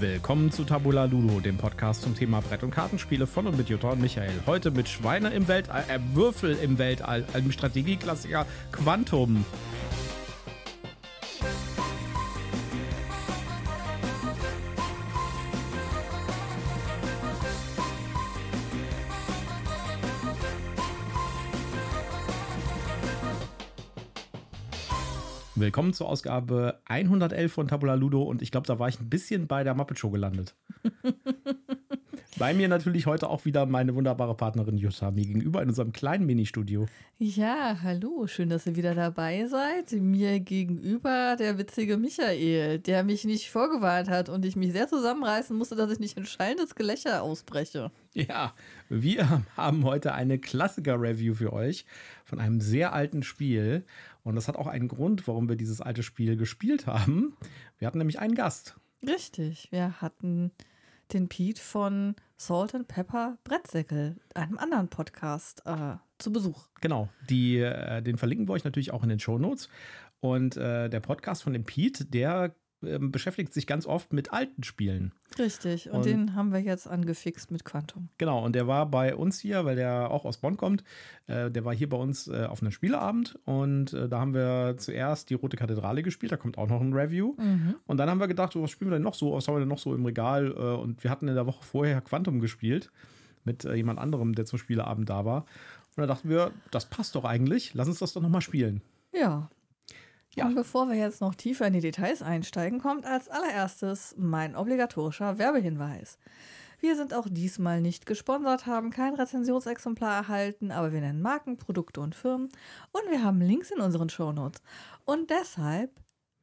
Willkommen zu Tabula Ludo, dem Podcast zum Thema Brett- und Kartenspiele von und mit Jutta und Michael. Heute mit Schweine im Weltall, äh, Würfel im Weltall, einem Strategieklassiker Quantum. Willkommen zur Ausgabe 111 von Tabula Ludo und ich glaube, da war ich ein bisschen bei der Muppet Show gelandet. bei mir natürlich heute auch wieder meine wunderbare Partnerin Jutta mir gegenüber in unserem kleinen Ministudio. Ja, hallo, schön, dass ihr wieder dabei seid. Mir gegenüber der witzige Michael, der mich nicht vorgewarnt hat und ich mich sehr zusammenreißen musste, dass ich nicht in schallendes Gelächter ausbreche. Ja, wir haben heute eine Klassiker-Review für euch von einem sehr alten Spiel. Und das hat auch einen Grund, warum wir dieses alte Spiel gespielt haben. Wir hatten nämlich einen Gast. Richtig, wir hatten den Pete von Salt and Pepper Brettsäckel, einem anderen Podcast, äh, zu Besuch. Genau, die, äh, den verlinken wir euch natürlich auch in den Show Notes. Und äh, der Podcast von dem Pete, der beschäftigt sich ganz oft mit alten Spielen. Richtig, und, und, den haben wir jetzt angefixt mit Quantum. Genau, und der war bei uns hier, weil der auch aus Bonn kommt. Äh, der war hier bei uns äh, auf einem Spieleabend und äh, da haben wir zuerst die Rote Kathedrale gespielt, da kommt auch noch ein Review. Mhm. Und dann haben wir gedacht, was spielen wir denn noch so, was haben wir denn noch so im Regal? Äh, und wir hatten in der Woche vorher Quantum gespielt mit äh, jemand anderem, der zum Spieleabend da war. Und da dachten wir, das passt doch eigentlich, lass uns das doch nochmal spielen. Ja, ja. Und bevor wir jetzt noch tiefer in die Details einsteigen, kommt als allererstes mein obligatorischer Werbehinweis. Wir sind auch diesmal nicht gesponsert, haben kein Rezensionsexemplar erhalten, aber wir nennen Marken, Produkte und Firmen und wir haben Links in unseren Shownotes. Und deshalb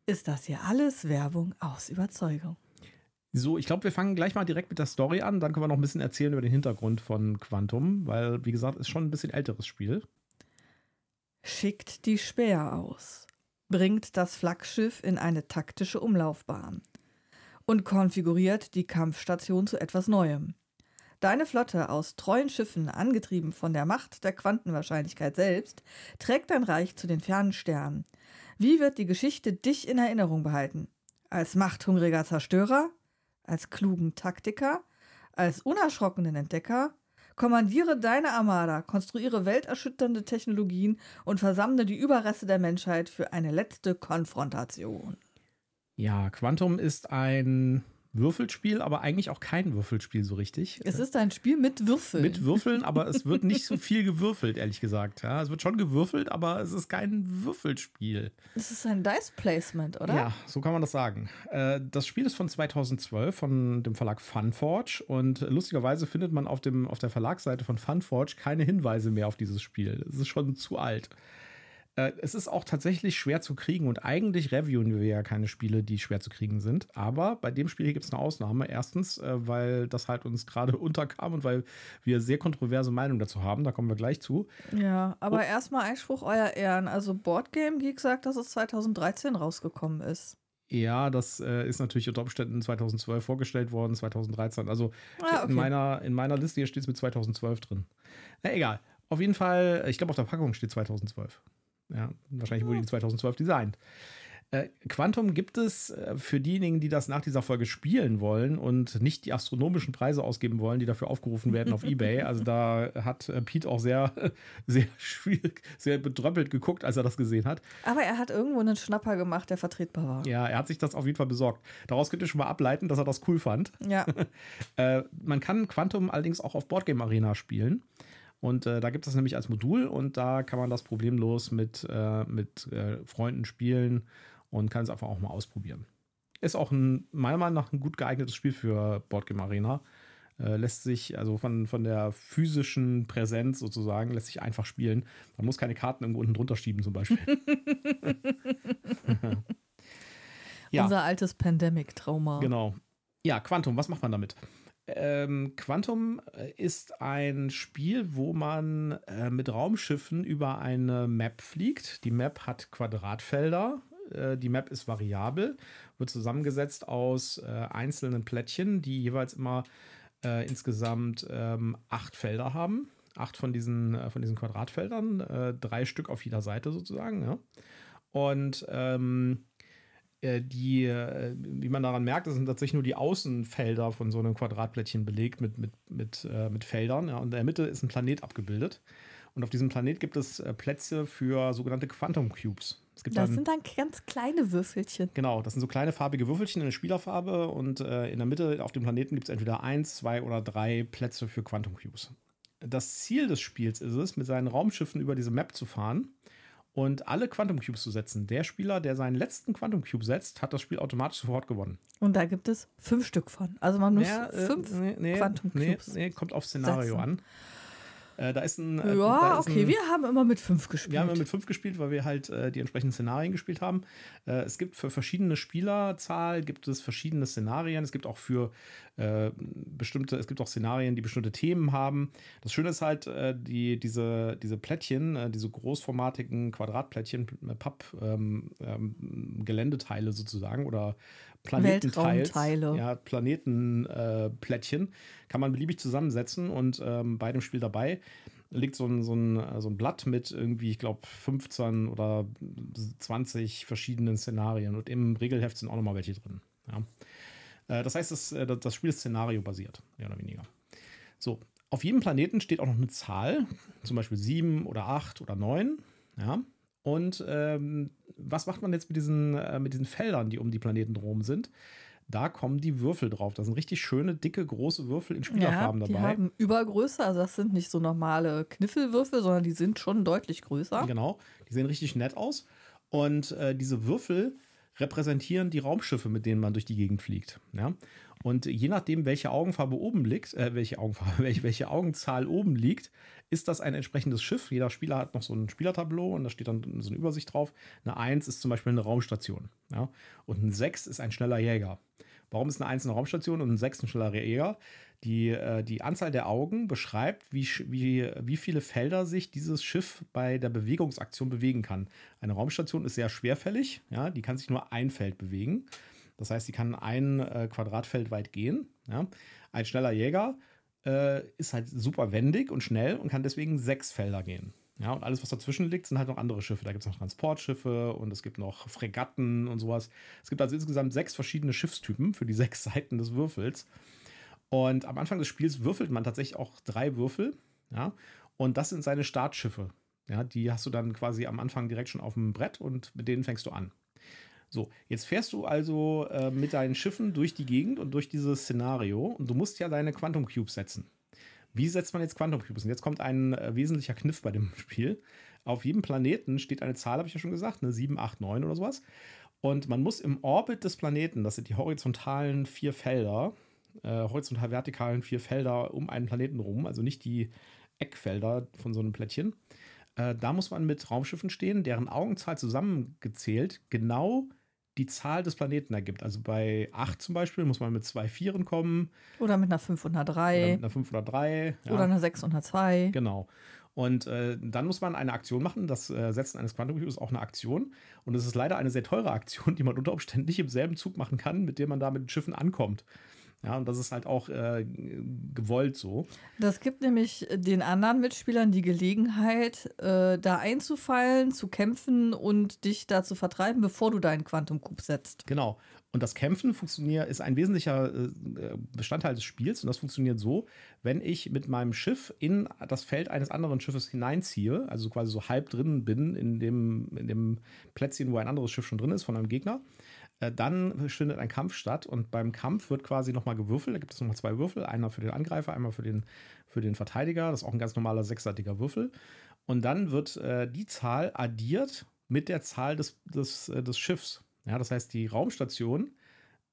ist das hier alles Werbung aus Überzeugung. So, ich glaube, wir fangen gleich mal direkt mit der Story an. Dann können wir noch ein bisschen erzählen über den Hintergrund von Quantum, weil, wie gesagt, ist schon ein bisschen älteres Spiel. Schickt die Speer aus bringt das Flaggschiff in eine taktische Umlaufbahn und konfiguriert die Kampfstation zu etwas Neuem. Deine Flotte aus treuen Schiffen, angetrieben von der Macht der Quantenwahrscheinlichkeit selbst, trägt dein Reich zu den fernen Sternen. Wie wird die Geschichte dich in Erinnerung behalten? Als machthungriger Zerstörer? Als klugen Taktiker? Als unerschrockenen Entdecker? Kommandiere deine Armada, konstruiere welterschütternde Technologien und versammle die Überreste der Menschheit für eine letzte Konfrontation. Ja, Quantum ist ein Würfelspiel, aber eigentlich auch kein Würfelspiel so richtig. Es ist ein Spiel mit Würfeln. Mit Würfeln, aber es wird nicht so viel gewürfelt, ehrlich gesagt. Ja, es wird schon gewürfelt, aber es ist kein Würfelspiel. Es ist ein Dice Placement, oder? Ja, so kann man das sagen. Äh, das Spiel ist von 2012 von dem Verlag Funforge und lustigerweise findet man auf, dem, auf der Verlagsseite von Funforge keine Hinweise mehr auf dieses Spiel. Es ist schon zu alt. Äh, es ist auch tatsächlich schwer zu kriegen und eigentlich reviewen wir ja keine Spiele, die schwer zu kriegen sind. Aber bei dem Spiel hier gibt es eine Ausnahme. Erstens, äh, weil das halt uns gerade unterkam und weil wir sehr kontroverse Meinungen dazu haben. Da kommen wir gleich zu. Ja, aber erstmal Einspruch euer Ehren. Also Boardgame Geek sagt, dass es 2013 rausgekommen ist. Ja, das äh, ist natürlich unter Umständen 2012 vorgestellt worden, 2013. Also ah, okay. in, meiner, in meiner Liste hier steht es mit 2012 drin. Na egal. Auf jeden Fall, ich glaube, auf der Packung steht 2012. Ja, wahrscheinlich wurde die 2012 designt. Äh, Quantum gibt es äh, für diejenigen, die das nach dieser Folge spielen wollen und nicht die astronomischen Preise ausgeben wollen, die dafür aufgerufen werden auf Ebay. Also da hat äh, Pete auch sehr, sehr schwierig, sehr bedröppelt geguckt, als er das gesehen hat. Aber er hat irgendwo einen Schnapper gemacht, der vertretbar war. Ja, er hat sich das auf jeden Fall besorgt. Daraus könnt ihr schon mal ableiten, dass er das cool fand. Ja. man kann Quantum allerdings auch auf Boardgame Arena spielen. Und äh, da gibt es nämlich als Modul und da kann man das problemlos mit, äh, mit äh, Freunden spielen und kann es einfach auch mal ausprobieren. Ist auch ein, meiner Meinung nach ein gut geeignetes Spiel für Boardgame Arena. Äh, lässt sich, also von, von der physischen Präsenz sozusagen, lässt sich einfach spielen. Man muss keine Karten irgendwo unten drunter schieben, zum Beispiel. ja. Unser altes Pandemic-Trauma. Genau. Ja, Quantum, was macht man damit? Ähm, Quantum äh, ist ein Spiel, wo man äh, mit Raumschiffen über eine Map fliegt. Die Map hat Quadratfelder. Äh, die Map ist variabel, wird zusammengesetzt aus äh, einzelnen Plättchen, die jeweils immer äh, insgesamt ähm, acht Felder haben. Acht von diesen, äh, von diesen Quadratfeldern, drei Stück auf jeder Seite sozusagen. Ja. Und ähm, äh, die, äh, wie man daran merkt, sind tatsächlich nur die Außenfelder von so einem Quadratplättchen belegt mit, mit, mit, äh, mit Feldern. Ja, und in der Mitte ist ein Planet abgebildet. Und auf diesem Planet gibt es äh, Plätze für sogenannte Quantum Cubes. das dann, sind dann ganz kleine Würfelchen. Genau, das sind so kleine farbige Würfelchen in der Spielerfarbe und äh, in der Mitte auf dem Planeten gibt es entweder eins, zwei oder drei Plätze für Quantum Cubes. Das Ziel des Spiels ist es, mit seinen Raumschiffen über diese Map zu fahren und alle Quantum Cubes zu setzen. Der Spieler, der seinen letzten Quantum Cube setzt, hat das Spiel automatisch sofort gewonnen. Und da gibt es fünf Stück von. Also man muss ja, äh, fünf nee, nee, Quantum Cubes. Nee, nee, kommt auf Szenario setzen. an. Äh, da ist ein. Äh, ja, okay, ein, wir haben immer mit fünf gespielt. Wir haben immer mit fünf gespielt, weil wir halt äh, die entsprechenden Szenarien gespielt haben. Äh, es gibt für verschiedene Spielerzahl gibt es verschiedene Szenarien. Es gibt auch für äh, bestimmte, es gibt auch Szenarien, die bestimmte Themen haben. Das Schöne ist halt, äh, die, diese, diese Plättchen, diese großformatigen Quadratplättchen, Papp, ähm, ähm, Geländeteile sozusagen oder Planetenteils, ja, Planetenplättchen, äh, kann man beliebig zusammensetzen und ähm, bei dem Spiel dabei liegt so ein, so ein, so ein Blatt mit irgendwie, ich glaube, 15 oder 20 verschiedenen Szenarien und im Regelheft sind auch nochmal welche drin. Ja. Äh, das heißt, das, äh, das Spiel ist szenariobasiert, mehr oder weniger. So, auf jedem Planeten steht auch noch eine Zahl, zum Beispiel 7 oder 8 oder 9. Ja. Und ähm, was macht man jetzt mit diesen, äh, mit diesen Feldern, die um die Planeten drum sind? Da kommen die Würfel drauf. Das sind richtig schöne, dicke, große Würfel in Spielerfarben ja, die dabei. Die haben Übergröße, also das sind nicht so normale Kniffelwürfel, sondern die sind schon deutlich größer. Genau, die sehen richtig nett aus. Und äh, diese Würfel repräsentieren die Raumschiffe, mit denen man durch die Gegend fliegt. Ja? Und je nachdem, welche Augenfarbe oben liegt, äh, welche Augenfarbe, welche, welche Augenzahl oben liegt, ist das ein entsprechendes Schiff. Jeder Spieler hat noch so ein Spielertableau und da steht dann so eine Übersicht drauf. Eine 1 ist zum Beispiel eine Raumstation. Ja? Und ein 6 ist ein schneller Jäger. Warum ist eine 1 eine Raumstation und ein 6 ein schneller Jäger? Die, äh, die Anzahl der Augen beschreibt, wie, wie, wie viele Felder sich dieses Schiff bei der Bewegungsaktion bewegen kann. Eine Raumstation ist sehr schwerfällig, ja, die kann sich nur ein Feld bewegen. Das heißt, sie kann ein äh, Quadratfeld weit gehen. Ja. Ein schneller Jäger äh, ist halt super wendig und schnell und kann deswegen sechs Felder gehen. Ja, und alles, was dazwischen liegt, sind halt noch andere Schiffe. Da gibt es noch Transportschiffe und es gibt noch Fregatten und sowas. Es gibt also insgesamt sechs verschiedene Schiffstypen für die sechs Seiten des Würfels. Und am Anfang des Spiels würfelt man tatsächlich auch drei Würfel. Ja, und das sind seine Startschiffe. Ja, die hast du dann quasi am Anfang direkt schon auf dem Brett und mit denen fängst du an. So, jetzt fährst du also äh, mit deinen Schiffen durch die Gegend und durch dieses Szenario und du musst ja deine Quantum Cubes setzen. Wie setzt man jetzt Quantum Cubes? Und jetzt kommt ein äh, wesentlicher Kniff bei dem Spiel. Auf jedem Planeten steht eine Zahl, habe ich ja schon gesagt, ne, 7, 8, 9 oder sowas. Und man muss im Orbit des Planeten, das sind die horizontalen vier Felder, äh, horizontal-vertikalen vier Felder um einen Planeten rum, also nicht die Eckfelder von so einem Plättchen, äh, da muss man mit Raumschiffen stehen, deren Augenzahl zusammengezählt genau die Zahl des Planeten ergibt. Also bei 8 zum Beispiel muss man mit zwei Vieren kommen. Oder mit einer 503. Oder mit einer 503. Ja. Oder einer 602. Genau. Und äh, dann muss man eine Aktion machen. Das äh, Setzen eines Quantum Cubes ist auch eine Aktion. Und es ist leider eine sehr teure Aktion, die man unter Umständen nicht im selben Zug machen kann, mit dem man da mit Schiffen ankommt. Ja, und das ist halt auch äh, gewollt so. Das gibt nämlich den anderen Mitspielern die Gelegenheit, äh, da einzufallen, zu kämpfen und dich da zu vertreiben, bevor du deinen Quantum Cube setzt. Genau. Und das Kämpfen funktioniert, ist ein wesentlicher äh, Bestandteil des Spiels. Und das funktioniert so, wenn ich mit meinem Schiff in das Feld eines anderen Schiffes hineinziehe, also quasi so halb drin bin in dem, in dem Plätzchen, wo ein anderes Schiff schon drin ist von einem Gegner, dann findet ein Kampf statt und beim Kampf wird quasi nochmal gewürfelt. Da gibt es nochmal zwei Würfel, einer für den Angreifer, einmal für den, für den Verteidiger. Das ist auch ein ganz normaler sechsseitiger Würfel. Und dann wird äh, die Zahl addiert mit der Zahl des, des, äh, des Schiffs. Ja, das heißt, die Raumstation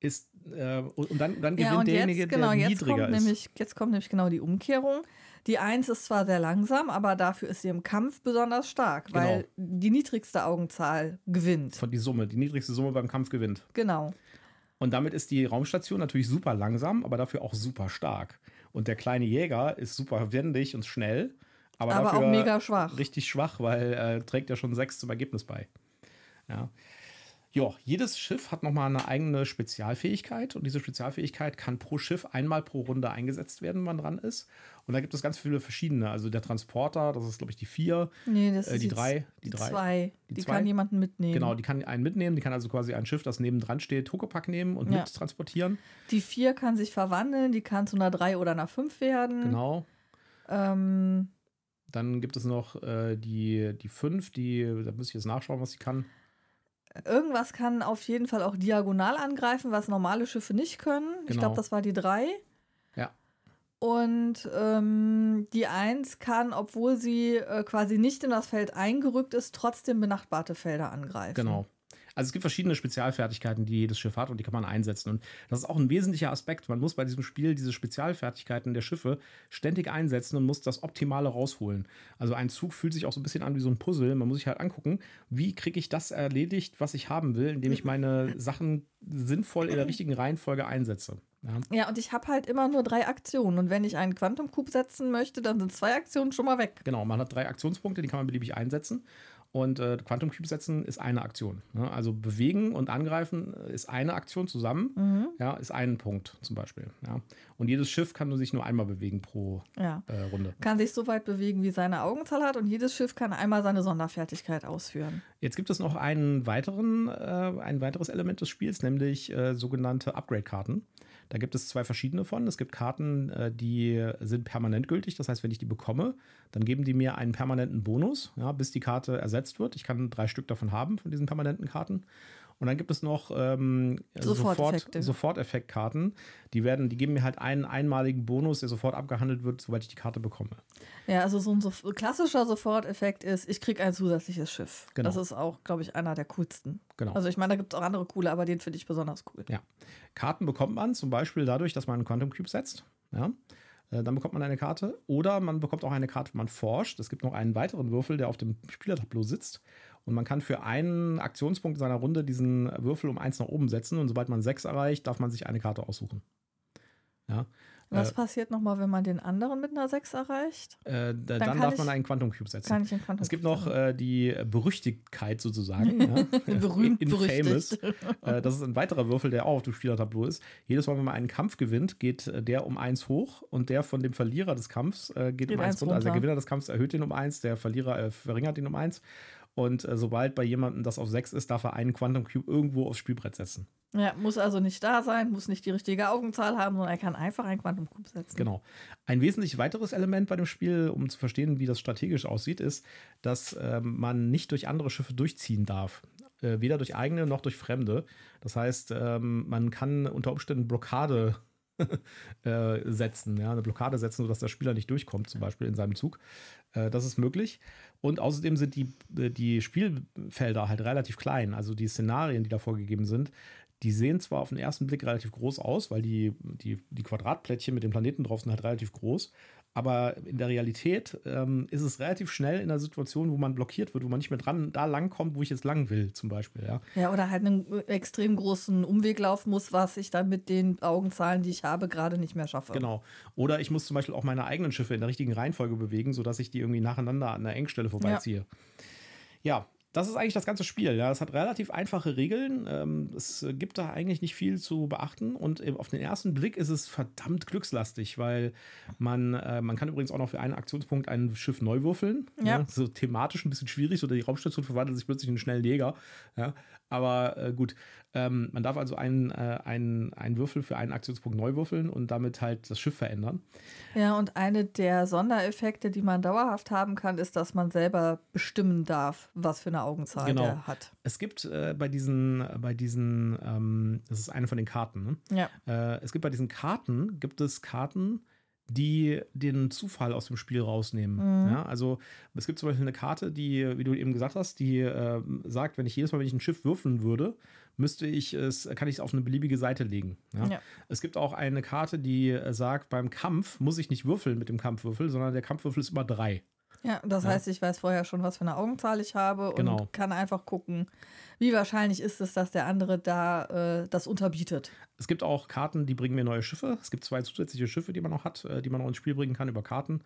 ist äh, und dann, dann gewinnt ja, derjenige, jetzt, genau, der niedriger ist. Nämlich, jetzt kommt nämlich genau die Umkehrung. Die Eins ist zwar sehr langsam, aber dafür ist sie im Kampf besonders stark, genau. weil die niedrigste Augenzahl gewinnt. Von die Summe, die niedrigste Summe beim Kampf gewinnt. Genau. Und damit ist die Raumstation natürlich super langsam, aber dafür auch super stark. Und der kleine Jäger ist super wendig und schnell, aber, aber dafür auch mega schwach. Richtig schwach, weil er äh, trägt ja schon sechs zum Ergebnis bei. Ja. Ja, jedes Schiff hat nochmal eine eigene Spezialfähigkeit und diese Spezialfähigkeit kann pro Schiff einmal pro Runde eingesetzt werden, wenn man dran ist. Und da gibt es ganz viele verschiedene. Also der Transporter, das ist, glaube ich, die vier. Nee, das äh, ist die die drei. Die, drei. zwei. Die Die, zwei? kann jemanden mitnehmen. Genau, die kann einen mitnehmen. Die kann also quasi ein Schiff, das nebendran steht, Huckepack nehmen und Ja. mit transportieren. Die vier kann sich verwandeln, die kann zu einer drei oder einer fünf werden. Genau. Ähm, Dann gibt es noch äh, die, die fünf, die, da muss ich jetzt nachschauen, was sie kann. Irgendwas kann auf jeden Fall auch diagonal angreifen, was normale Schiffe nicht können. Ich Genau. glaube, das war die drei. Ja. Und ähm, die Eins kann, obwohl sie äh, quasi nicht in das Feld eingerückt ist, trotzdem benachbarte Felder angreifen. Genau. Also es gibt verschiedene Spezialfertigkeiten, die jedes Schiff hat und die kann man einsetzen. Und das ist auch ein wesentlicher Aspekt. Man muss bei diesem Spiel diese Spezialfertigkeiten der Schiffe ständig einsetzen und muss das Optimale rausholen. Also ein Zug fühlt sich auch so ein bisschen an wie so ein Puzzle. Man muss sich halt angucken, wie kriege ich das erledigt, was ich haben will, indem ich meine Sachen sinnvoll in der richtigen Reihenfolge einsetze. Ja. Ja, und ich habe halt immer nur drei Aktionen. Und wenn ich einen Quantum Cube setzen möchte, dann sind zwei Aktionen schon mal weg. Genau, man hat drei Aktionspunkte, die kann man beliebig einsetzen. Und äh, Quantum Cube setzen ist eine Aktion. Ne? Also bewegen und angreifen ist eine Aktion zusammen. Mhm. Ja, ist ein Punkt zum Beispiel. Ja. Und jedes Schiff kann sich nur einmal bewegen pro Ja. äh, Runde. Kann sich so weit bewegen, wie seine Augenzahl hat. Und jedes Schiff kann einmal seine Sonderfertigkeit ausführen. Jetzt gibt es noch einen weiteren, äh, ein weiteres Element des Spiels, nämlich äh, sogenannte Upgrade-Karten. Da gibt es zwei verschiedene von. Es gibt Karten, äh, die sind permanent gültig. Das heißt, wenn ich die bekomme, dann geben die mir einen permanenten Bonus, ja, bis die Karte ersetzt wird. Ich kann drei Stück davon haben, von diesen permanenten Karten. Und dann gibt es noch ähm, sofort, Soforteffekte. Sofort-Effekt-Karten. Die werden, die geben mir halt einen einmaligen Bonus, der sofort abgehandelt wird, sobald ich die Karte bekomme. Ja, also so ein so klassischer Soforteffekt ist, ich kriege ein zusätzliches Schiff. Genau. Das ist auch, glaube ich, einer der coolsten. Genau. Also ich meine, da gibt es auch andere coole, aber den finde ich besonders cool. Ja. Karten bekommt man zum Beispiel dadurch, dass man einen Quantum Cube setzt. Ja. Äh, Dann bekommt man eine Karte. Oder man bekommt auch eine Karte, wenn man forscht. Es gibt noch einen weiteren Würfel, der auf dem Spielertableau sitzt. Und man kann für einen Aktionspunkt seiner Runde diesen Würfel um eins nach oben setzen. Und sobald man sechs erreicht, darf man sich eine Karte aussuchen. Ja. Was Äh, passiert nochmal, wenn man den anderen mit einer 6 erreicht? Äh, da- dann kann darf ich- man einen Quantum Cube setzen. Kann ich in Quantum Es gibt noch äh, die Berüchtigkeit sozusagen. ja. Berühmt, Infamous. berüchtigt. Äh, das ist ein weiterer Würfel, der auch auf dem Spielertableau ist. Jedes Mal, wenn man einen Kampf gewinnt, geht äh, der um eins hoch und der von dem Verlierer des Kampfs äh, geht, Geht um eins eins runter. Also der runter. Gewinner des Kampfs erhöht den um eins, der Verlierer verringert ihn um eins. Und äh, sobald bei jemandem das auf sechs ist, darf er einen Quantum Cube irgendwo aufs Spielbrett setzen. Ja, muss also nicht da sein, muss nicht die richtige Augenzahl haben, sondern er kann einfach einen Quantum Cube setzen. Genau. Ein wesentlich weiteres Element bei dem Spiel, um zu verstehen, wie das strategisch aussieht, ist, dass ähm, man nicht durch andere Schiffe durchziehen darf. Äh, weder durch eigene noch durch fremde. Das heißt, ähm, man kann unter Umständen Blockade äh, setzen, ja, eine Blockade setzen, sodass der Spieler nicht durchkommt, zum Beispiel in seinem Zug. Äh, das ist möglich. Und außerdem sind die, äh, die Spielfelder halt relativ klein. Also die Szenarien, die da vorgegeben sind, die sehen zwar auf den ersten Blick relativ groß aus, weil die, die, die Quadratplättchen mit den Planeten drauf sind halt relativ groß. Aber in der Realität ähm, ist es relativ schnell in einer Situation, wo man blockiert wird, wo man nicht mehr dran da lang kommt, wo ich jetzt lang will, zum Beispiel. Ja. Ja, oder halt einen äh, extrem großen Umweg laufen muss, was ich dann mit den Augenzahlen, die ich habe, gerade nicht mehr schaffe. Genau. Oder ich muss zum Beispiel auch meine eigenen Schiffe in der richtigen Reihenfolge bewegen, sodass ich die irgendwie nacheinander an der Engstelle vorbeiziehe. Ja. Das ist eigentlich das ganze Spiel. Ja, es hat relativ einfache Regeln. Ähm, es gibt da eigentlich nicht viel zu beachten. Und auf den ersten Blick ist es verdammt glückslastig, weil man, äh, man kann übrigens auch noch für einen Aktionspunkt ein Schiff neu würfeln. Ja. So thematisch ein bisschen schwierig. So die Raumstation verwandelt sich plötzlich in einen schnellen Jäger. Ja, aber äh, gut, ähm, man darf also einen, äh, einen, einen Würfel für einen Aktionspunkt neu würfeln und damit halt das Schiff verändern. Ja, und eine der Sondereffekte, die man dauerhaft haben kann, ist, dass man selber bestimmen darf, was für eine Augenzahl Genau. der hat. Es gibt äh, bei diesen, bei diesen, ähm, das ist eine von den Karten, ne? Ja. Äh, es gibt bei diesen Karten, gibt es Karten, die den Zufall aus dem Spiel rausnehmen. Mhm. Ja, also es gibt zum Beispiel eine Karte, die, wie du eben gesagt hast, die äh, sagt, wenn ich jedes Mal, wenn ich ein Schiff würfeln würde, müsste ich es, kann ich es auf eine beliebige Seite legen. Ja? Ja. Es gibt auch eine Karte, die äh, sagt, beim Kampf muss ich nicht würfeln mit dem Kampfwürfel, sondern der Kampfwürfel ist immer drei. Ja, das Ja. heißt, ich weiß vorher schon, was für eine Augenzahl ich habe Genau. und kann einfach gucken, wie wahrscheinlich ist es, dass der andere da äh, das unterbietet. Es gibt auch Karten, die bringen mir neue Schiffe. Es gibt zwei zusätzliche Schiffe, die man noch hat, äh, die man auch ins Spiel bringen kann über Karten.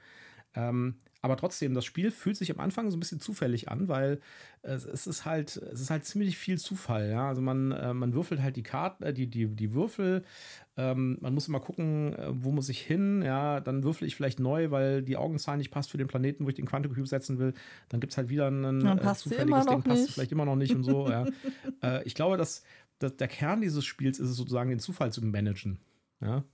Ähm, aber trotzdem, das Spiel fühlt sich am Anfang so ein bisschen zufällig an, weil es, es ist halt, es ist halt ziemlich viel Zufall. Ja? Also man, äh, man würfelt halt die Karten, äh, die, die, die Würfel. Ähm, man muss immer gucken, äh, wo muss ich hin. Ja, dann würfel ich vielleicht neu, weil die Augenzahl nicht passt für den Planeten, wo ich den Quantum Cube setzen will. Dann gibt es halt wieder ein äh, zufälliges Ding, passt nicht. vielleicht immer noch nicht und so. ja. äh, ich glaube, dass, dass der Kern dieses Spiels ist es sozusagen, den Zufall zu managen. Ja,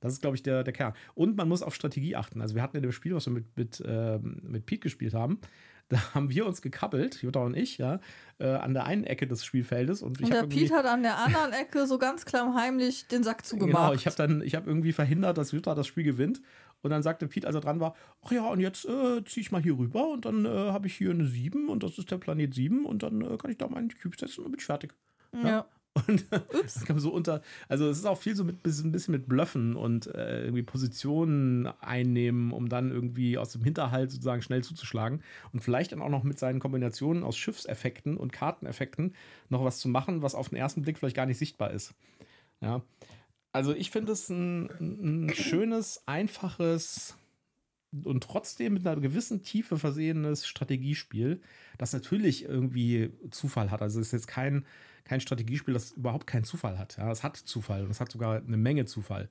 das ist, glaube ich, der, der Kern. Und man muss auf Strategie achten. Also wir hatten in dem Spiel, was wir mit, mit, äh, mit Pete gespielt haben, da haben wir uns gekappelt, Jutta und ich, ja, äh, an der einen Ecke des Spielfeldes. Und, und der Pete hat an der anderen Ecke so ganz klammheimlich den Sack zugemacht. Genau, ich habe dann, ich habe irgendwie verhindert, dass Jutta das Spiel gewinnt. Und dann sagte Pete, als er dran war, ach ja, und jetzt äh, ziehe ich mal hier rüber und dann äh, habe ich hier eine 7 und das ist der Planet 7 und dann äh, kann ich da meinen Cube setzen und bin ich fertig. ja. ja. Und das kam so unter. Also es ist auch viel so mit ein bisschen mit Blöffen und äh, irgendwie Positionen einnehmen, um dann irgendwie aus dem Hinterhalt sozusagen schnell zuzuschlagen und vielleicht dann auch noch mit seinen Kombinationen aus Schiffseffekten und Karteneffekten noch was zu machen, was auf den ersten Blick vielleicht gar nicht sichtbar ist. Ja. Also ich finde es ein, ein schönes, einfaches und trotzdem mit einer gewissen Tiefe versehenes Strategiespiel, das natürlich irgendwie Zufall hat. Also es ist jetzt kein kein Strategiespiel, das überhaupt keinen Zufall hat. Ja, es hat Zufall und es hat sogar eine Menge Zufall.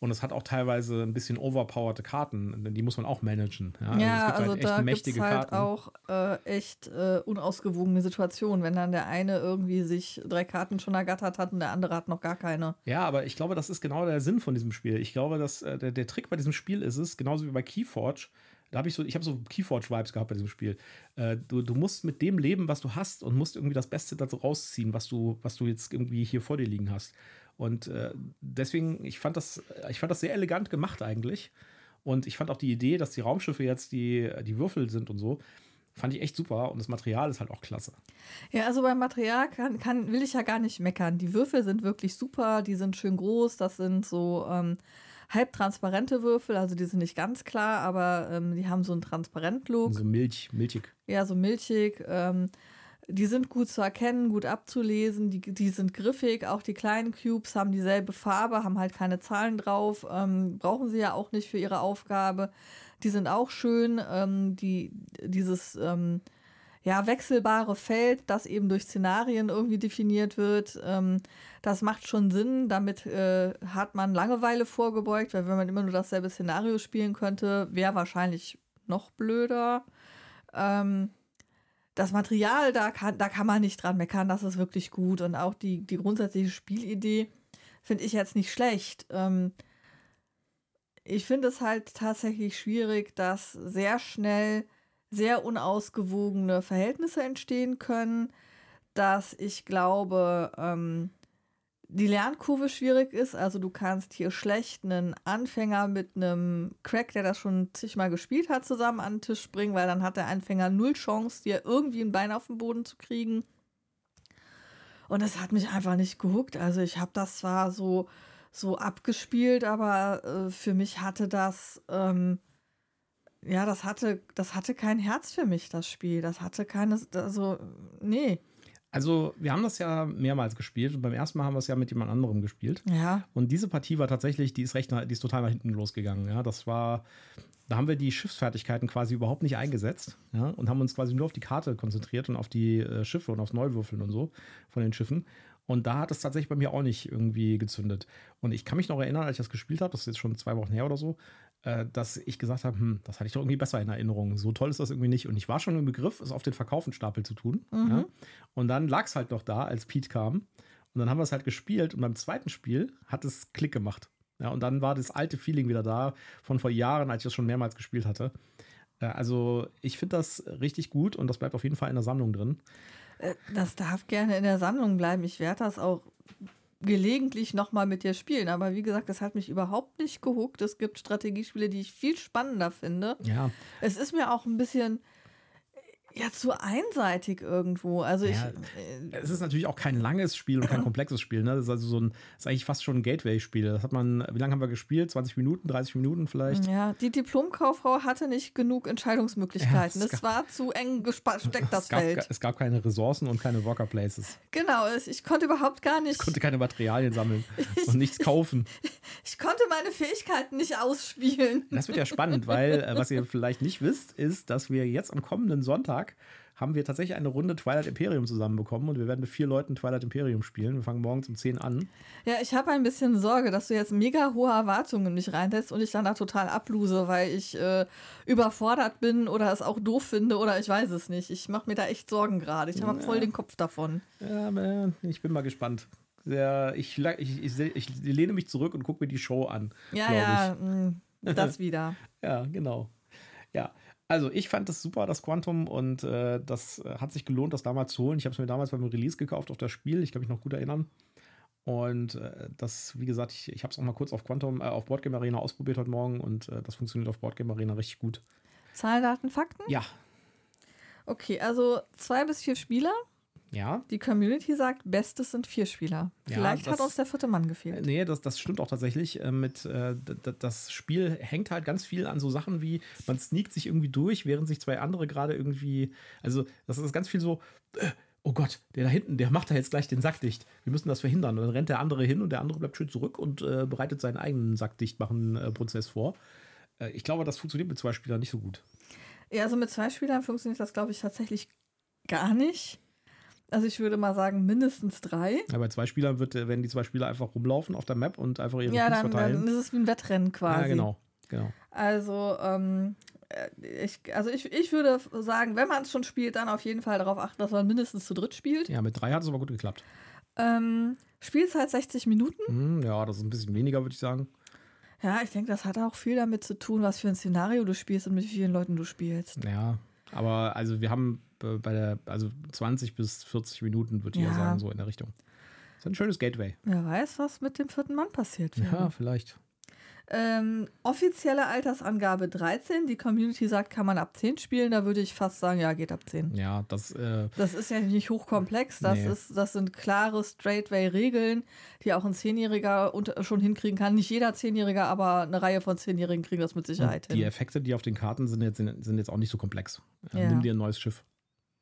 Und es hat auch teilweise ein bisschen overpowerte Karten, die muss man auch managen. Ja, ja also, also da gibt es halt Karten. auch äh, echt äh, unausgewogene Situationen, wenn dann der eine irgendwie sich drei Karten schon ergattert hat und der andere hat noch gar keine. Ja, aber ich glaube, das ist genau der Sinn von diesem Spiel. Ich glaube, dass äh, der, der Trick bei diesem Spiel ist es, genauso wie bei Keyforge, da habe ich so, ich habe so Keyforge-Vibes gehabt bei diesem Spiel. Äh, du, du musst mit dem leben, was du hast und musst irgendwie das Beste dazu rausziehen, was du, was du jetzt irgendwie hier vor dir liegen hast. Und äh, deswegen, ich fand das, ich fand das sehr elegant gemacht eigentlich. Und ich fand auch die Idee, dass die Raumschiffe jetzt die, die Würfel sind und so, fand ich echt super. Und das Material ist halt auch klasse. Ja, also beim Material kann, kann, will ich ja gar nicht meckern. Die Würfel sind wirklich super, die sind schön groß, das sind so. Ähm halbtransparente Würfel, also die sind nicht ganz klar, aber ähm, die haben so einen Transparent-Look. So milch, milchig. Ja, so milchig. Ähm, die sind gut zu erkennen, gut abzulesen, die, die sind griffig. Auch die kleinen Cubes haben dieselbe Farbe, haben halt keine Zahlen drauf, ähm, brauchen sie ja auch nicht für ihre Aufgabe. Die sind auch schön. Ähm, die, dieses ähm, ja, wechselbare Feld, das eben durch Szenarien irgendwie definiert wird. Ähm, das macht schon Sinn. Damit äh, hat man Langeweile vorgebeugt, weil wenn man immer nur dasselbe Szenario spielen könnte, wäre wahrscheinlich noch blöder. Ähm, das Material, da kann, da kann man nicht dran meckern, das ist wirklich gut. Und auch die, die grundsätzliche Spielidee finde ich jetzt nicht schlecht. Ähm, ich finde es halt tatsächlich schwierig, dass sehr schnell sehr unausgewogene Verhältnisse entstehen können, dass ich glaube, ähm, die Lernkurve schwierig ist. Also du kannst hier schlecht einen Anfänger mit einem Crack, der das schon zigmal gespielt hat, zusammen an den Tisch bringen, weil dann hat der Anfänger null Chance, dir irgendwie ein Bein auf den Boden zu kriegen. Und das hat mich einfach nicht gehuckt. Also ich habe das zwar so, so abgespielt, aber äh, für mich hatte das... Ähm, ja, das hatte, das hatte kein Herz für mich, das Spiel. Das hatte keine, also, nee. Also, wir haben das ja mehrmals gespielt und beim ersten Mal haben wir es ja mit jemand anderem gespielt. Ja. Und diese Partie war tatsächlich, die ist recht, die ist total nach hinten losgegangen. Ja, das war, da haben wir die Schiffsfertigkeiten quasi überhaupt nicht eingesetzt. Ja, und haben uns quasi nur auf die Karte konzentriert und auf die äh, Schiffe und aufs Neuwürfeln und so von den Schiffen. Und da hat es tatsächlich bei mir auch nicht irgendwie gezündet. Und ich kann mich noch erinnern, als ich das gespielt habe, das ist jetzt schon zwei Wochen her oder so, äh, dass ich gesagt habe, hm, das hatte ich doch irgendwie besser in Erinnerung. So toll ist das irgendwie nicht. Und ich war schon im Begriff, es auf den Verkaufenstapel zu tun. Mhm. Ja? Und dann lag es halt noch da, als Pete kam. Und dann haben wir es halt gespielt. Und beim zweiten Spiel hat es Klick gemacht. Ja, und dann war das alte Feeling wieder da von vor Jahren, als ich das schon mehrmals gespielt hatte. Äh, also ich finde das richtig gut und das bleibt auf jeden Fall in der Sammlung drin. Äh, das darf gerne in der Sammlung bleiben. Ich werde das auch gelegentlich nochmal mit dir spielen. Aber wie gesagt, das hat mich überhaupt nicht gehuckt. Es gibt Strategiespiele, die ich viel spannender finde. Ja. Es ist mir auch ein bisschen. Ja, zu einseitig irgendwo. Also ja, ich. Äh, es ist natürlich auch kein langes Spiel und kein komplexes Spiel. Ne? Das ist also so ein, ist eigentlich fast schon ein Gateway-Spiel. Das hat man, wie lange haben wir gespielt? 20 Minuten, 30 Minuten vielleicht? Ja, die Diplomkauffrau hatte nicht genug Entscheidungsmöglichkeiten. Ja, es, war zu eng gesteckt, das es gab, Feld. Es gab keine Ressourcen und keine Worker Places. Genau, ich konnte überhaupt gar nicht. Ich konnte keine Materialien sammeln ich, und nichts kaufen. Ich konnte meine Fähigkeiten nicht ausspielen. Das wird ja spannend, weil, äh, was ihr vielleicht nicht wisst, ist, dass wir jetzt am kommenden Sonntag haben wir tatsächlich eine Runde Twilight Imperium zusammenbekommen und wir werden mit vier Leuten Twilight Imperium spielen. Wir fangen morgens um 10 an. Ja, ich habe ein bisschen Sorge, dass du jetzt mega hohe Erwartungen in mich reinsetzt und ich dann da total abluse, weil ich äh, überfordert bin oder es auch doof finde oder ich weiß es nicht. Ich mache mir da echt Sorgen gerade. Ich habe ja. voll den Kopf davon. Ja, ich bin mal gespannt. Sehr, ich, ich, ich, ich, lehne mich zurück und gucke mir die Show an. Ja, ja, mh, mm, das wieder. ja, genau. Ja, also ich fand das super, das Quantum, und äh, das äh, hat sich gelohnt, das damals zu holen. Ich habe es mir damals beim Release gekauft auf das Spiel, ich kann mich noch gut erinnern. Und äh, das, wie gesagt, ich, ich habe es auch mal kurz auf Quantum, äh, auf Boardgame Arena ausprobiert heute Morgen und äh, das funktioniert auf Boardgame Arena richtig gut. Zahlen, Daten, Fakten? Ja. Okay, also zwei bis vier Spieler. Ja. Die Community sagt, Bestes sind vier Spieler. Vielleicht ja, das, hat uns der vierte Mann gefehlt. Nee, das, das stimmt auch tatsächlich. Äh, mit, äh, das Spiel hängt halt ganz viel an so Sachen wie, man sneakt sich irgendwie durch, während sich zwei andere gerade irgendwie. Also, das ist ganz viel so. Äh, oh Gott, der da hinten, der macht da jetzt gleich den Sack dicht. Wir müssen das verhindern. Und dann rennt der andere hin und der andere bleibt schön zurück und äh, bereitet seinen eigenen Sackdichtmachen-Prozess vor. Äh, ich glaube, das funktioniert mit zwei Spielern nicht so gut. Ja, also mit zwei Spielern funktioniert das, glaube ich, tatsächlich gar nicht. Also ich würde mal sagen, mindestens drei. Ja, bei zwei Spielern wird, werden die zwei Spieler einfach rumlaufen auf der Map und einfach ihre ja, dann, verteilen. dann ist es wie ein Wettrennen quasi. Ja, genau. genau. Also, ähm, ich, also ich, ich würde sagen, wenn man es schon spielt, dann auf jeden Fall darauf achten, dass man mindestens zu dritt spielt. Ja, mit drei hat es aber gut geklappt. Ähm, Spielzeit 60 Minuten. Hm, ja, das ist ein bisschen weniger, würde ich sagen. Ja, ich denke, das hat auch viel damit zu tun, was für ein Szenario du spielst und mit wie vielen Leuten du spielst. Ja, aber also wir haben bei der, also 20 bis 40 Minuten, würde ich ja. ja sagen, so in der Richtung. Das ist ein schönes Gateway. Wer weiß, was mit dem vierten Mann passiert. Wäre. Ja, vielleicht. Ähm, offizielle Altersangabe 13. Die Community sagt, kann man ab 10 spielen. Da würde ich fast sagen, ja, geht ab 10. Ja, das. Äh, das ist ja nicht hochkomplex. Das, nee. ist, das sind klare Straightway-Regeln, die auch ein Zehnjähriger schon hinkriegen kann. Nicht jeder Zehnjähriger, aber eine Reihe von Zehnjährigen kriegen das mit Sicherheit hin. Die Effekte, die auf den Karten sind, jetzt, sind, sind jetzt auch nicht so komplex. Ja. Nimm dir ein neues Schiff.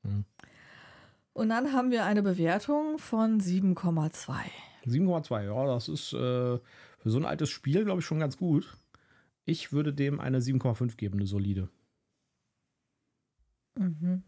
Mhm. Und dann haben wir eine Bewertung von 7,2. 7,2, ja, das ist äh, für so ein altes Spiel, glaube ich, schon ganz gut. Ich würde dem eine 7,5 geben, eine solide. Mhm.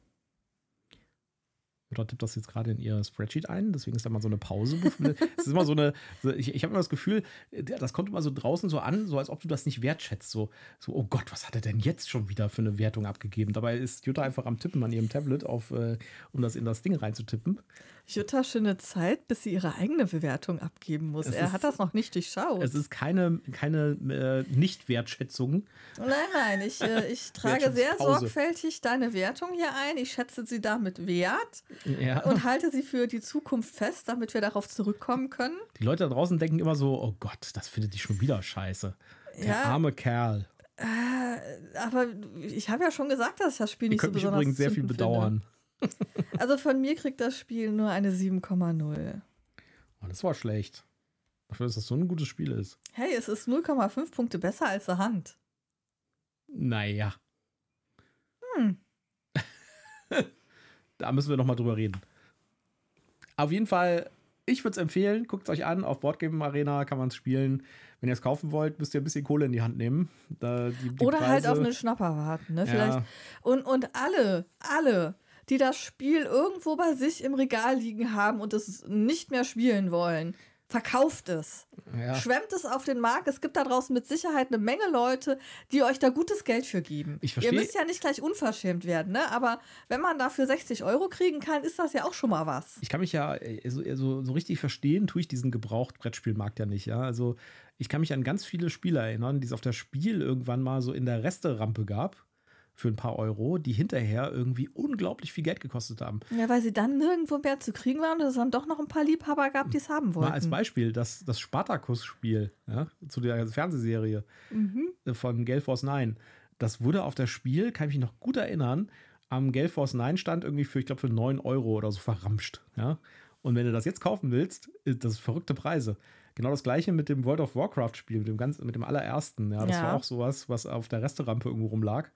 Oder tippt das jetzt gerade in ihr Spreadsheet ein, deswegen ist da mal so eine Pause. Es ist immer so eine, ich, ich habe immer das Gefühl, das kommt immer so draußen so an, so als ob du das nicht wertschätzt. So, so, oh Gott, was hat er denn jetzt schon wieder für eine Wertung abgegeben? Dabei ist Jutta einfach am Tippen an ihrem Tablet, auf, äh, um das in das Ding reinzutippen. Jutta schöne Zeit, bis sie ihre eigene Bewertung abgeben muss. Es er ist, hat das noch nicht durchschaut. Es ist keine, keine äh, Nicht-Wertschätzung. Nein, nein, ich, äh, ich trage sehr sorgfältig deine Wertung hier ein. Ich schätze sie damit wert ja. und halte sie für die Zukunft fest, damit wir darauf zurückkommen können. Die Leute da draußen denken immer so: Oh Gott, das findet die schon wieder scheiße. Der ja. arme Kerl. Äh, aber ich habe ja schon gesagt, dass ich das Spiel nicht so besonders übrigens sehr viel bedauern. Finde. Also von mir kriegt das Spiel nur eine 7,0. Oh, das war schlecht. Dafür, dass das so ein gutes Spiel ist. Hey, es ist 0,5 Punkte besser als der Hand. Naja. Hm. da müssen wir nochmal drüber reden. Auf jeden Fall, ich würde es empfehlen, guckt es euch an. Auf Boardgame Arena kann man es spielen. Wenn ihr es kaufen wollt, müsst ihr ein bisschen Kohle in die Hand nehmen. Da, die, die Oder halt Preise, halt auf einen Schnapper warten. Ne? Vielleicht. Ja. Und, und alle, alle die das Spiel irgendwo bei sich im Regal liegen haben und es nicht mehr spielen wollen. Verkauft es. Ja. Schwemmt es auf den Markt. Es gibt da draußen mit Sicherheit eine Menge Leute, die euch da gutes Geld für geben. Ich Ihr müsst ja nicht gleich unverschämt werden, ne? Aber wenn man dafür 60 Euro kriegen kann, ist das ja auch schon mal was. Ich kann mich ja äh, so, äh, so, so richtig verstehen, tue ich diesen Gebraucht-Brettspielmarkt ja nicht, ja. Also ich kann mich an ganz viele Spiele erinnern, die es auf der Spiel irgendwann mal so in der Resterampe gab für ein paar Euro, die hinterher irgendwie unglaublich viel Geld gekostet haben. Ja, weil sie dann nirgendwo mehr zu kriegen waren und es dann doch noch ein paar Liebhaber gab, die es haben wollten. Mal als Beispiel, das, das Spartacus-Spiel ja, zu der Fernsehserie mhm. von Gale Force 9. Das wurde auf das Spiel, kann ich mich noch gut erinnern, am Galeforce 9 stand irgendwie für, ich glaube, für 9 Euro oder so verramscht. Ja? Und wenn du das jetzt kaufen willst, ist das verrückte Preise. Genau das gleiche mit dem World of Warcraft-Spiel, mit dem ganz, mit dem allerersten. Ja, das ja. war auch sowas, was auf der Resterampe irgendwo rumlag.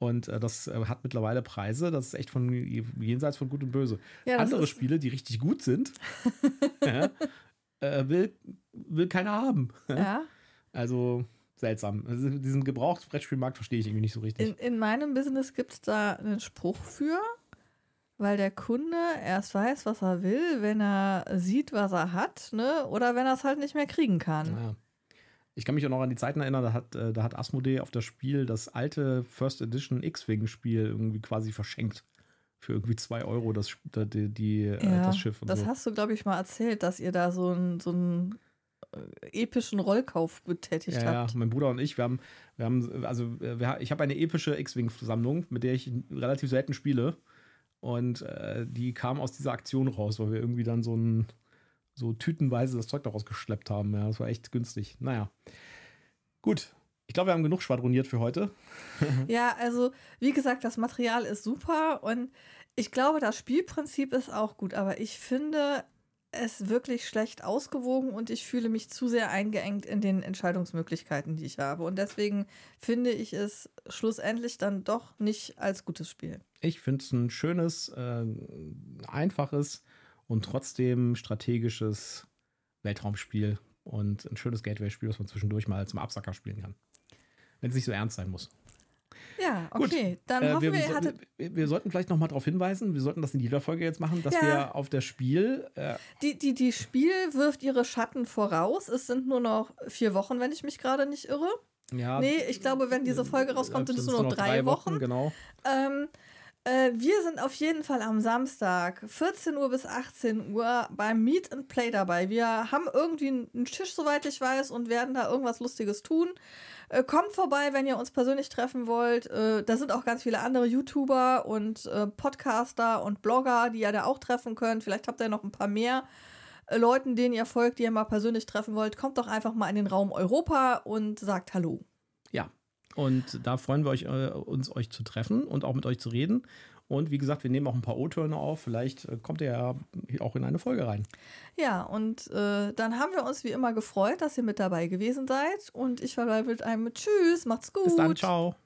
Und äh, das äh, hat mittlerweile Preise, das ist echt von jenseits von Gut und Böse. Ja, Andere Spiele, die richtig gut sind, ja, äh, will, will keiner haben. Ja. Also seltsam. Also diesen Gebrauchsbrettspielmarkt verstehe ich irgendwie nicht so richtig. In, in meinem Business gibt es da einen Spruch für, weil der Kunde erst weiß, was er will, wenn er sieht, was er hat, ne? oder wenn er es halt nicht mehr kriegen kann. Ja. Ich kann mich auch noch an die Zeiten erinnern, da hat, äh, da hat Asmodee auf das Spiel das alte First Edition X-Wing-Spiel irgendwie quasi verschenkt. Für irgendwie zwei Euro das, die, die, äh, ja, das Schiff. das so. hast du, glaube ich, mal erzählt, dass ihr da so ein, so ein äh, epischen Rollkauf getätigt ja, habt. Ja, mein Bruder und ich, wir haben, wir haben also wir, ich habe eine epische X-Wing-Sammlung, mit der ich relativ selten spiele. Und äh, die kam aus dieser Aktion raus, weil wir irgendwie dann so ein so tütenweise das Zeug daraus geschleppt haben. Ja, das war echt günstig. Naja. Gut. Ich glaube, wir haben genug schwadroniert für heute. ja, also wie gesagt, das Material ist super und ich glaube, das Spielprinzip ist auch gut, aber ich finde, es wirklich schlecht ausgewogen und ich fühle mich zu sehr eingeengt in den Entscheidungsmöglichkeiten, die ich habe. Und deswegen finde ich es schlussendlich dann doch nicht als gutes Spiel. Ich finde es ein schönes, äh, einfaches und trotzdem strategisches Weltraumspiel und ein schönes Gateway-Spiel, das man zwischendurch mal zum Absacker spielen kann. Wenn es nicht so ernst sein muss. Ja, okay. Gut. Dann äh, hoffen wir, wir, hattet. Wir, wir, sollten vielleicht noch mal darauf hinweisen, wir sollten das in jeder Folge jetzt machen, dass ja. wir auf das Spiel. Äh, die, die, die Spiel wirft ihre Schatten voraus. Es sind nur noch vier Wochen, wenn ich mich gerade nicht irre. Ja. Nee, ich glaube, wenn diese Folge rauskommt, sind es nur noch drei, drei Wochen. Wochen. Genau. Ähm, äh, wir sind auf jeden Fall am Samstag, 14 Uhr bis 18 Uhr, beim Meet and Play dabei. Wir haben irgendwie einen Tisch, soweit ich weiß, und werden da irgendwas Lustiges tun. Äh, kommt vorbei, wenn ihr uns persönlich treffen wollt. Äh, da sind auch ganz viele andere YouTuber und äh, Podcaster und Blogger, die ihr da auch treffen könnt. Vielleicht habt ihr noch ein paar mehr. Äh, Leuten, denen ihr folgt, die ihr mal persönlich treffen wollt, kommt doch einfach mal in den Raum Europa und sagt Hallo. Ja, und da freuen wir euch, äh, uns euch zu treffen und auch mit euch zu reden. Und wie gesagt, wir nehmen auch ein paar O-Töne auf. Vielleicht äh, kommt ihr ja auch in eine Folge rein. Ja, und äh, dann haben wir uns wie immer gefreut, dass ihr mit dabei gewesen seid. Und ich verbleibe mit einem Tschüss, macht's gut. Bis dann, ciao.